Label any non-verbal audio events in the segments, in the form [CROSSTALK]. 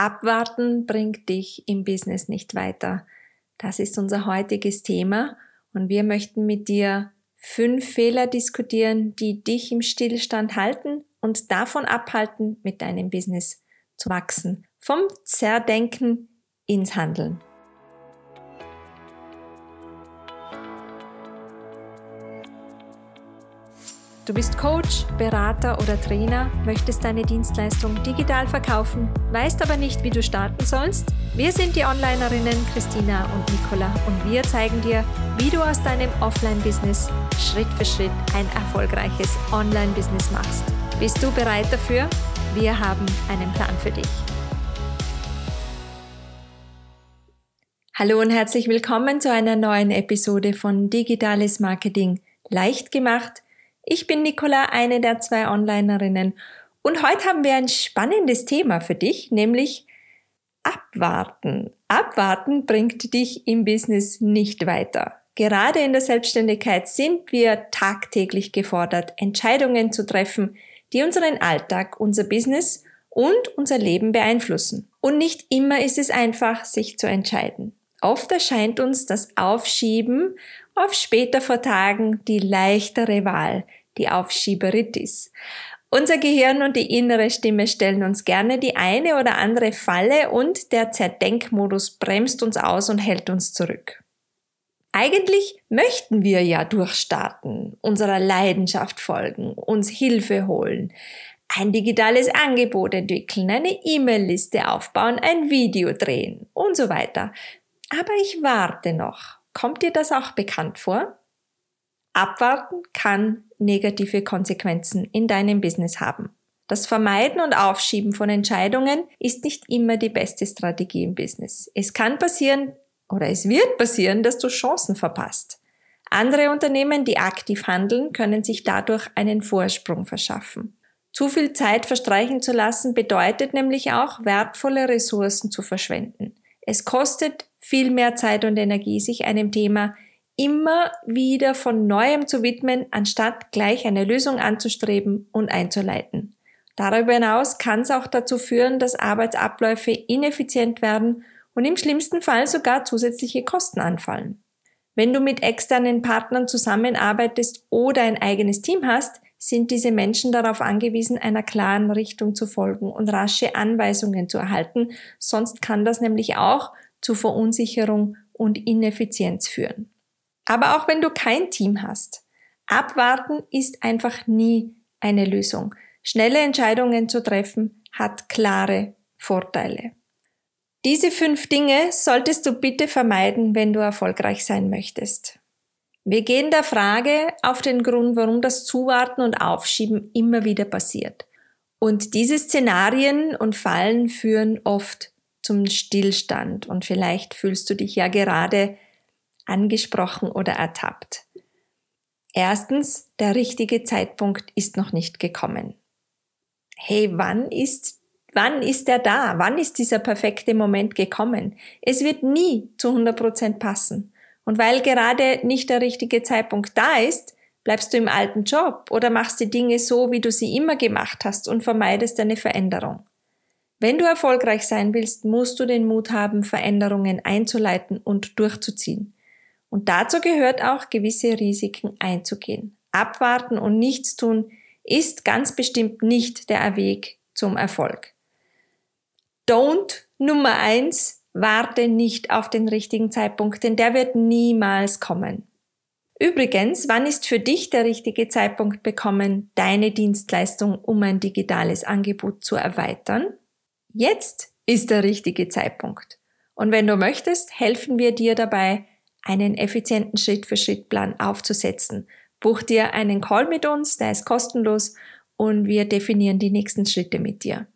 Abwarten bringt dich im Business nicht weiter. Das ist unser heutiges Thema und wir möchten mit dir fünf Fehler diskutieren, die dich im Stillstand halten und davon abhalten, mit deinem Business zu wachsen. Vom Zerdenken ins Handeln. Du bist Coach, Berater oder Trainer, möchtest deine Dienstleistung digital verkaufen, weißt aber nicht, wie du starten sollst? Wir sind die Onlinerinnen Christina und Nicola und wir zeigen dir, wie du aus deinem Offline-Business Schritt für Schritt ein erfolgreiches Online-Business machst. Bist du bereit dafür? Wir haben einen Plan für dich. Hallo und herzlich willkommen zu einer neuen Episode von Digitales Marketing leicht gemacht – ich bin Nicola, eine der zwei Onlinerinnen und heute haben wir ein spannendes Thema für dich, nämlich Abwarten. Abwarten bringt dich im Business nicht weiter. Gerade in der Selbstständigkeit sind wir tagtäglich gefordert, Entscheidungen zu treffen, die unseren Alltag, unser Business und unser Leben beeinflussen. Und nicht immer ist es einfach, sich zu entscheiden. Oft erscheint uns das Aufschieben auf später vor Tagen die leichtere Wahl, die Aufschieberitis. Unser Gehirn und die innere Stimme stellen uns gerne die eine oder andere Falle und der Zerdenkmodus bremst uns aus und hält uns zurück. Eigentlich möchten wir ja durchstarten, unserer Leidenschaft folgen, uns Hilfe holen, ein digitales Angebot entwickeln, eine E-Mail-Liste aufbauen, ein Video drehen und so weiter. Aber ich warte noch. Kommt dir das auch bekannt vor? Abwarten kann negative Konsequenzen in deinem Business haben. Das Vermeiden und Aufschieben von Entscheidungen ist nicht immer die beste Strategie im Business. Es kann passieren oder es wird passieren, dass du Chancen verpasst. Andere Unternehmen, die aktiv handeln, können sich dadurch einen Vorsprung verschaffen. Zu viel Zeit verstreichen zu lassen bedeutet nämlich auch, wertvolle Ressourcen zu verschwenden. Es kostet viel mehr Zeit und Energie, sich einem Thema immer wieder von neuem zu widmen, anstatt gleich eine Lösung anzustreben und einzuleiten. Darüber hinaus kann es auch dazu führen, dass Arbeitsabläufe ineffizient werden und im schlimmsten Fall sogar zusätzliche Kosten anfallen. Wenn du mit externen Partnern zusammenarbeitest oder ein eigenes Team hast, sind diese Menschen darauf angewiesen, einer klaren Richtung zu folgen und rasche Anweisungen zu erhalten, sonst kann das nämlich auch zu Verunsicherung und Ineffizienz führen. Aber auch wenn du kein Team hast, abwarten ist einfach nie eine Lösung. Schnelle Entscheidungen zu treffen hat klare Vorteile. Diese fünf Dinge solltest du bitte vermeiden, wenn du erfolgreich sein möchtest. Wir gehen der Frage auf den Grund, warum das Zuwarten und Aufschieben immer wieder passiert. Und diese Szenarien und Fallen führen oft zum Stillstand und vielleicht fühlst du dich ja gerade angesprochen oder ertappt. Erstens, der richtige Zeitpunkt ist noch nicht gekommen. Hey, wann ist, wann ist er da? Wann ist dieser perfekte Moment gekommen? Es wird nie zu 100 Prozent passen. Und weil gerade nicht der richtige Zeitpunkt da ist, bleibst du im alten Job oder machst die Dinge so, wie du sie immer gemacht hast und vermeidest eine Veränderung. Wenn du erfolgreich sein willst, musst du den Mut haben, Veränderungen einzuleiten und durchzuziehen. Und dazu gehört auch, gewisse Risiken einzugehen. Abwarten und nichts tun ist ganz bestimmt nicht der Weg zum Erfolg. Don't Nummer eins, warte nicht auf den richtigen Zeitpunkt, denn der wird niemals kommen. Übrigens, wann ist für dich der richtige Zeitpunkt bekommen, deine Dienstleistung um ein digitales Angebot zu erweitern? Jetzt ist der richtige Zeitpunkt. Und wenn du möchtest, helfen wir dir dabei, einen effizienten Schritt-für-Schritt-Plan aufzusetzen. Buch dir einen Call mit uns, der ist kostenlos und wir definieren die nächsten Schritte mit dir.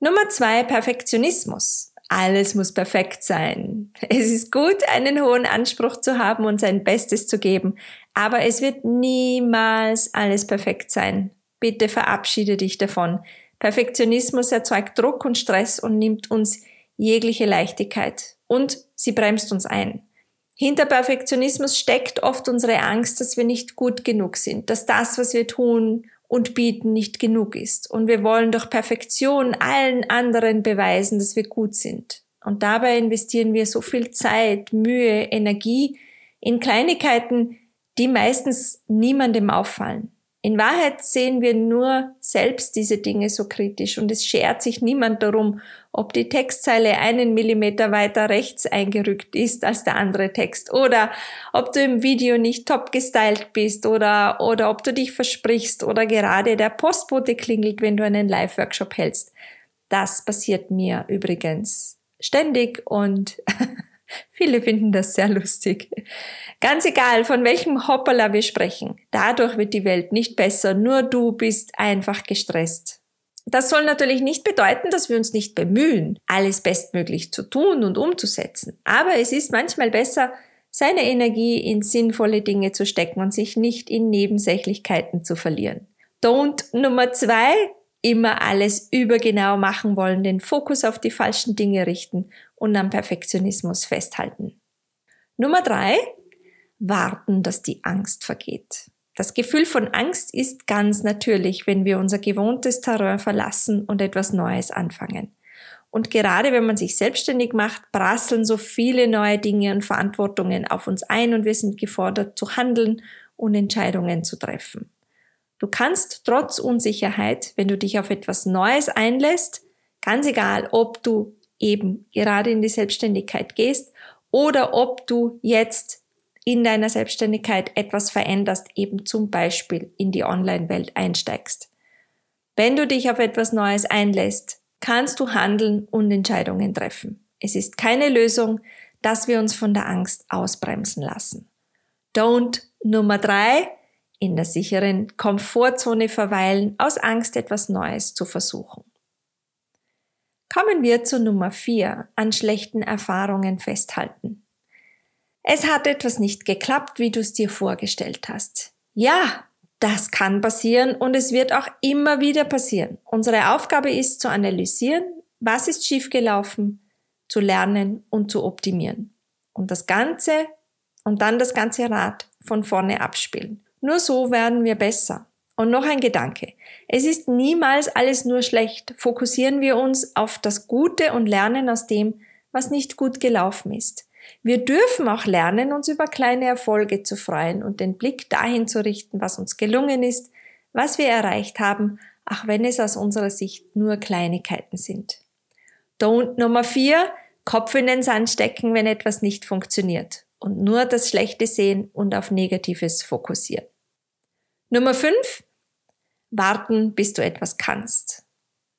Nummer zwei, Perfektionismus. Alles muss perfekt sein. Es ist gut, einen hohen Anspruch zu haben und sein Bestes zu geben, aber es wird niemals alles perfekt sein. Bitte verabschiede dich davon. Perfektionismus erzeugt Druck und Stress und nimmt uns jegliche Leichtigkeit und sie bremst uns ein. Hinter Perfektionismus steckt oft unsere Angst, dass wir nicht gut genug sind, dass das, was wir tun und bieten nicht genug ist. Und wir wollen durch Perfektion allen anderen beweisen, dass wir gut sind. Und dabei investieren wir so viel Zeit, Mühe, Energie in Kleinigkeiten, die meistens niemandem auffallen. In Wahrheit sehen wir nur selbst diese Dinge so kritisch und es schert sich niemand darum, ob die Textzeile einen Millimeter weiter rechts eingerückt ist als der andere Text oder ob du im Video nicht top gestylt bist oder, oder ob du dich versprichst oder gerade der Postbote klingelt, wenn du einen Live-Workshop hältst. Das passiert mir übrigens ständig und [LAUGHS] viele finden das sehr lustig. Ganz egal, von welchem Hoppala wir sprechen. Dadurch wird die Welt nicht besser, nur du bist einfach gestresst. Das soll natürlich nicht bedeuten, dass wir uns nicht bemühen, alles bestmöglich zu tun und umzusetzen. Aber es ist manchmal besser, seine Energie in sinnvolle Dinge zu stecken und sich nicht in Nebensächlichkeiten zu verlieren. Don't Nummer zwei, immer alles übergenau machen wollen, den Fokus auf die falschen Dinge richten und am Perfektionismus festhalten. Nummer drei, warten, dass die Angst vergeht. Das Gefühl von Angst ist ganz natürlich, wenn wir unser gewohntes Terrain verlassen und etwas Neues anfangen. Und gerade wenn man sich selbstständig macht, prasseln so viele neue Dinge und Verantwortungen auf uns ein und wir sind gefordert zu handeln und Entscheidungen zu treffen. Du kannst trotz Unsicherheit, wenn du dich auf etwas Neues einlässt, ganz egal, ob du eben gerade in die Selbstständigkeit gehst oder ob du jetzt in deiner Selbstständigkeit etwas veränderst, eben zum Beispiel in die Online-Welt einsteigst. Wenn du dich auf etwas Neues einlässt, kannst du handeln und Entscheidungen treffen. Es ist keine Lösung, dass wir uns von der Angst ausbremsen lassen. Don't Nummer drei, in der sicheren Komfortzone verweilen, aus Angst etwas Neues zu versuchen. Kommen wir zu Nummer vier, an schlechten Erfahrungen festhalten. Es hat etwas nicht geklappt, wie du es dir vorgestellt hast. Ja, das kann passieren und es wird auch immer wieder passieren. Unsere Aufgabe ist zu analysieren, was ist schiefgelaufen, zu lernen und zu optimieren. Und das Ganze und dann das ganze Rad von vorne abspielen. Nur so werden wir besser. Und noch ein Gedanke. Es ist niemals alles nur schlecht. Fokussieren wir uns auf das Gute und lernen aus dem, was nicht gut gelaufen ist. Wir dürfen auch lernen, uns über kleine Erfolge zu freuen und den Blick dahin zu richten, was uns gelungen ist, was wir erreicht haben, auch wenn es aus unserer Sicht nur Kleinigkeiten sind. Don't Nummer vier, Kopf in den Sand stecken, wenn etwas nicht funktioniert und nur das Schlechte sehen und auf Negatives fokussieren. Nummer fünf, warten, bis du etwas kannst.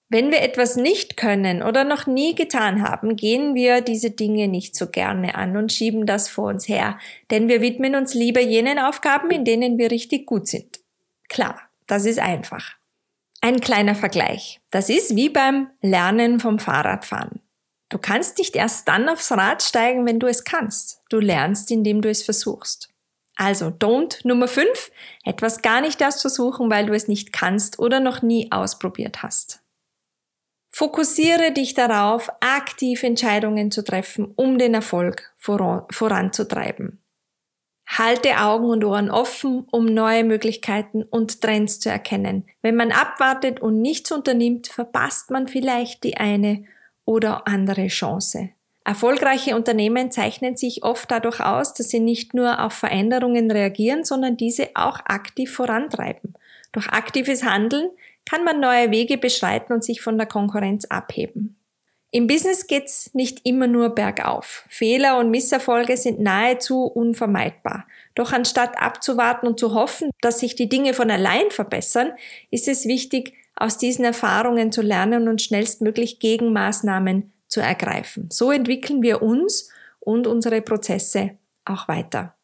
Wenn wir etwas nicht können oder noch nie getan haben, gehen wir diese Dinge nicht so gerne an und schieben das vor uns her, denn wir widmen uns lieber jenen Aufgaben, in denen wir richtig gut sind. Klar, das ist einfach. Ein kleiner Vergleich. Das ist wie beim Lernen vom Fahrradfahren. Du kannst nicht erst dann aufs Rad steigen, wenn du es kannst. Du lernst, indem du es versuchst. Also don't Nummer 5, etwas gar nicht erst versuchen, weil du es nicht kannst oder noch nie ausprobiert hast. Fokussiere dich darauf, aktiv Entscheidungen zu treffen, um den Erfolg voranzutreiben. Halte Augen und Ohren offen, um neue Möglichkeiten und Trends zu erkennen. Wenn man abwartet und nichts unternimmt, verpasst man vielleicht die eine oder andere Chance. Erfolgreiche Unternehmen zeichnen sich oft dadurch aus, dass sie nicht nur auf Veränderungen reagieren, sondern diese auch aktiv vorantreiben. Durch aktives Handeln kann man neue Wege beschreiten und sich von der Konkurrenz abheben. Im Business geht's nicht immer nur bergauf. Fehler und Misserfolge sind nahezu unvermeidbar. Doch anstatt abzuwarten und zu hoffen, dass sich die Dinge von allein verbessern, ist es wichtig, aus diesen Erfahrungen zu lernen und schnellstmöglich Gegenmaßnahmen zu ergreifen. So entwickeln wir uns und unsere Prozesse auch weiter.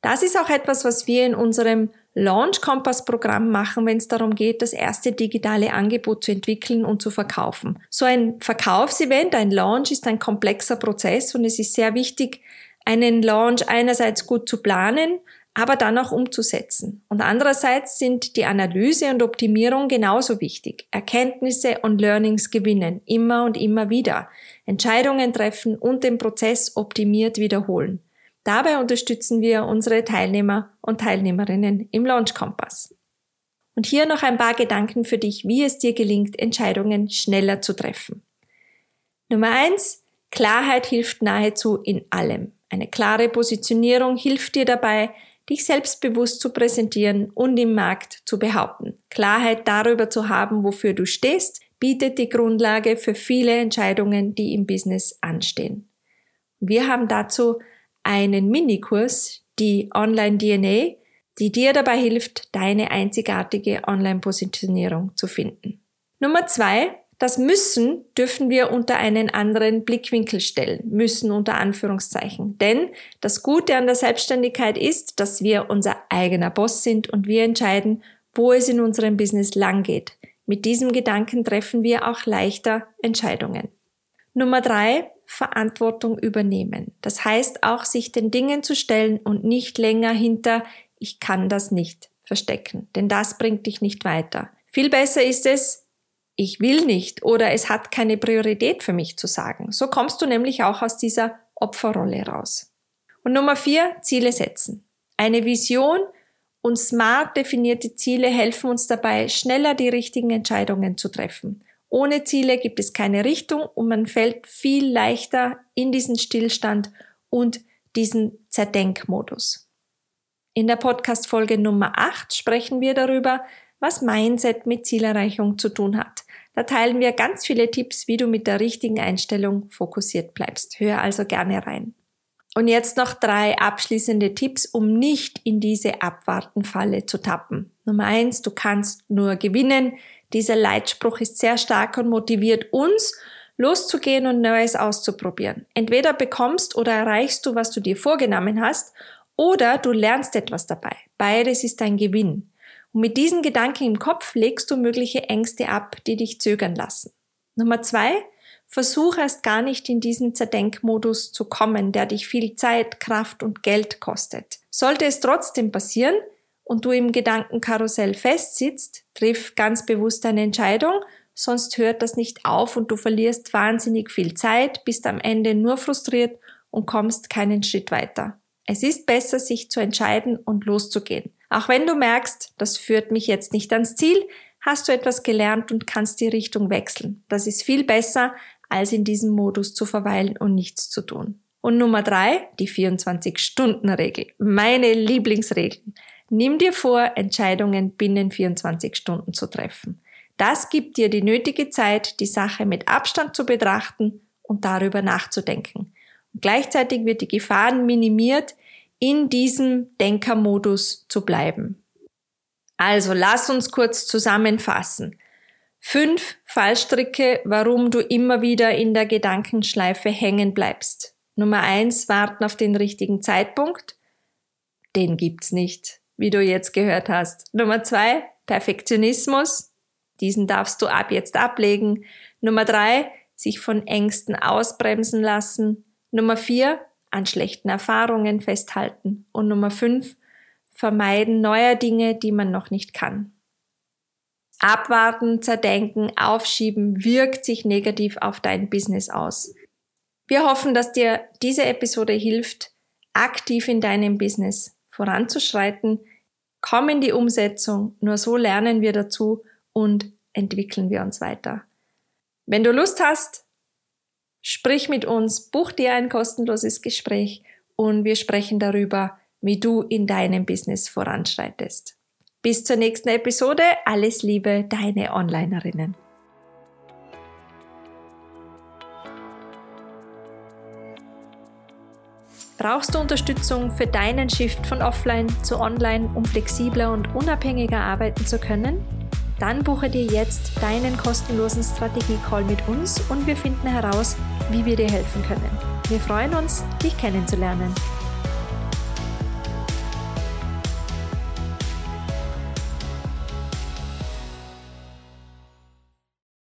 Das ist auch etwas, was wir in unserem Launch Kompass Programm machen, wenn es darum geht, das erste digitale Angebot zu entwickeln und zu verkaufen. So ein Verkaufsevent, ein Launch ist ein komplexer Prozess und es ist sehr wichtig, einen Launch einerseits gut zu planen, aber dann auch umzusetzen. Und andererseits sind die Analyse und Optimierung genauso wichtig. Erkenntnisse und Learnings gewinnen, immer und immer wieder. Entscheidungen treffen und den Prozess optimiert wiederholen. Dabei unterstützen wir unsere Teilnehmer und Teilnehmerinnen im Launch Kompass. Und hier noch ein paar Gedanken für dich, wie es dir gelingt, Entscheidungen schneller zu treffen. Nummer eins: Klarheit hilft nahezu in allem. Eine klare Positionierung hilft dir dabei, dich selbstbewusst zu präsentieren und im Markt zu behaupten. Klarheit darüber zu haben, wofür du stehst, bietet die Grundlage für viele Entscheidungen, die im Business anstehen. Wir haben dazu einen Minikurs, die Online DNA, die dir dabei hilft, deine einzigartige Online-Positionierung zu finden. Nummer zwei, das Müssen dürfen wir unter einen anderen Blickwinkel stellen, müssen unter Anführungszeichen. Denn das Gute an der Selbstständigkeit ist, dass wir unser eigener Boss sind und wir entscheiden, wo es in unserem Business lang geht. Mit diesem Gedanken treffen wir auch leichter Entscheidungen. Nummer drei, Verantwortung übernehmen. Das heißt auch, sich den Dingen zu stellen und nicht länger hinter ich kann das nicht verstecken, denn das bringt dich nicht weiter. Viel besser ist es, ich will nicht oder es hat keine Priorität für mich zu sagen. So kommst du nämlich auch aus dieser Opferrolle raus. Und Nummer vier, Ziele setzen. Eine Vision und smart definierte Ziele helfen uns dabei, schneller die richtigen Entscheidungen zu treffen. Ohne Ziele gibt es keine Richtung und man fällt viel leichter in diesen Stillstand und diesen Zerdenkmodus. In der Podcast-Folge Nummer 8 sprechen wir darüber, was Mindset mit Zielerreichung zu tun hat. Da teilen wir ganz viele Tipps, wie du mit der richtigen Einstellung fokussiert bleibst. Hör also gerne rein. Und jetzt noch drei abschließende Tipps, um nicht in diese Abwartenfalle zu tappen. Nummer eins, du kannst nur gewinnen. Dieser Leitspruch ist sehr stark und motiviert uns, loszugehen und Neues auszuprobieren. Entweder bekommst oder erreichst du, was du dir vorgenommen hast, oder du lernst etwas dabei. Beides ist ein Gewinn. Und mit diesen Gedanken im Kopf legst du mögliche Ängste ab, die dich zögern lassen. Nummer zwei, versuch erst gar nicht in diesen Zerdenkmodus zu kommen, der dich viel Zeit, Kraft und Geld kostet. Sollte es trotzdem passieren und du im Gedankenkarussell festsitzt, triff ganz bewusst eine Entscheidung, sonst hört das nicht auf und du verlierst wahnsinnig viel Zeit, bist am Ende nur frustriert und kommst keinen Schritt weiter. Es ist besser, sich zu entscheiden und loszugehen. Auch wenn du merkst, das führt mich jetzt nicht ans Ziel, hast du etwas gelernt und kannst die Richtung wechseln. Das ist viel besser, als in diesem Modus zu verweilen und nichts zu tun. Und Nummer drei, die 24-Stunden-Regel. Meine Lieblingsregel. Nimm dir vor, Entscheidungen binnen 24 Stunden zu treffen. Das gibt dir die nötige Zeit, die Sache mit Abstand zu betrachten und darüber nachzudenken. Und gleichzeitig wird die Gefahr minimiert, in diesem Denkermodus zu bleiben. Also lass uns kurz zusammenfassen. Fünf Fallstricke, warum du immer wieder in der Gedankenschleife hängen bleibst. Nummer eins, warten auf den richtigen Zeitpunkt. Den gibt's nicht, wie du jetzt gehört hast. Nummer zwei, Perfektionismus. Diesen darfst du ab jetzt ablegen. Nummer drei, sich von Ängsten ausbremsen lassen. Nummer vier, an schlechten Erfahrungen festhalten. Und Nummer fünf, vermeiden neuer Dinge, die man noch nicht kann. Abwarten, zerdenken, aufschieben wirkt sich negativ auf dein Business aus. Wir hoffen, dass dir diese Episode hilft, aktiv in deinem Business voranzuschreiten. Komm in die Umsetzung, nur so lernen wir dazu und entwickeln wir uns weiter. Wenn du Lust hast, Sprich mit uns, buch dir ein kostenloses Gespräch und wir sprechen darüber, wie du in deinem Business voranschreitest. Bis zur nächsten Episode. Alles Liebe, deine Onlinerinnen. Brauchst du Unterstützung für deinen Shift von offline zu online, um flexibler und unabhängiger arbeiten zu können? Dann buche dir jetzt deinen kostenlosen Strategie-Call mit uns und wir finden heraus, wie wir dir helfen können. Wir freuen uns, dich kennenzulernen.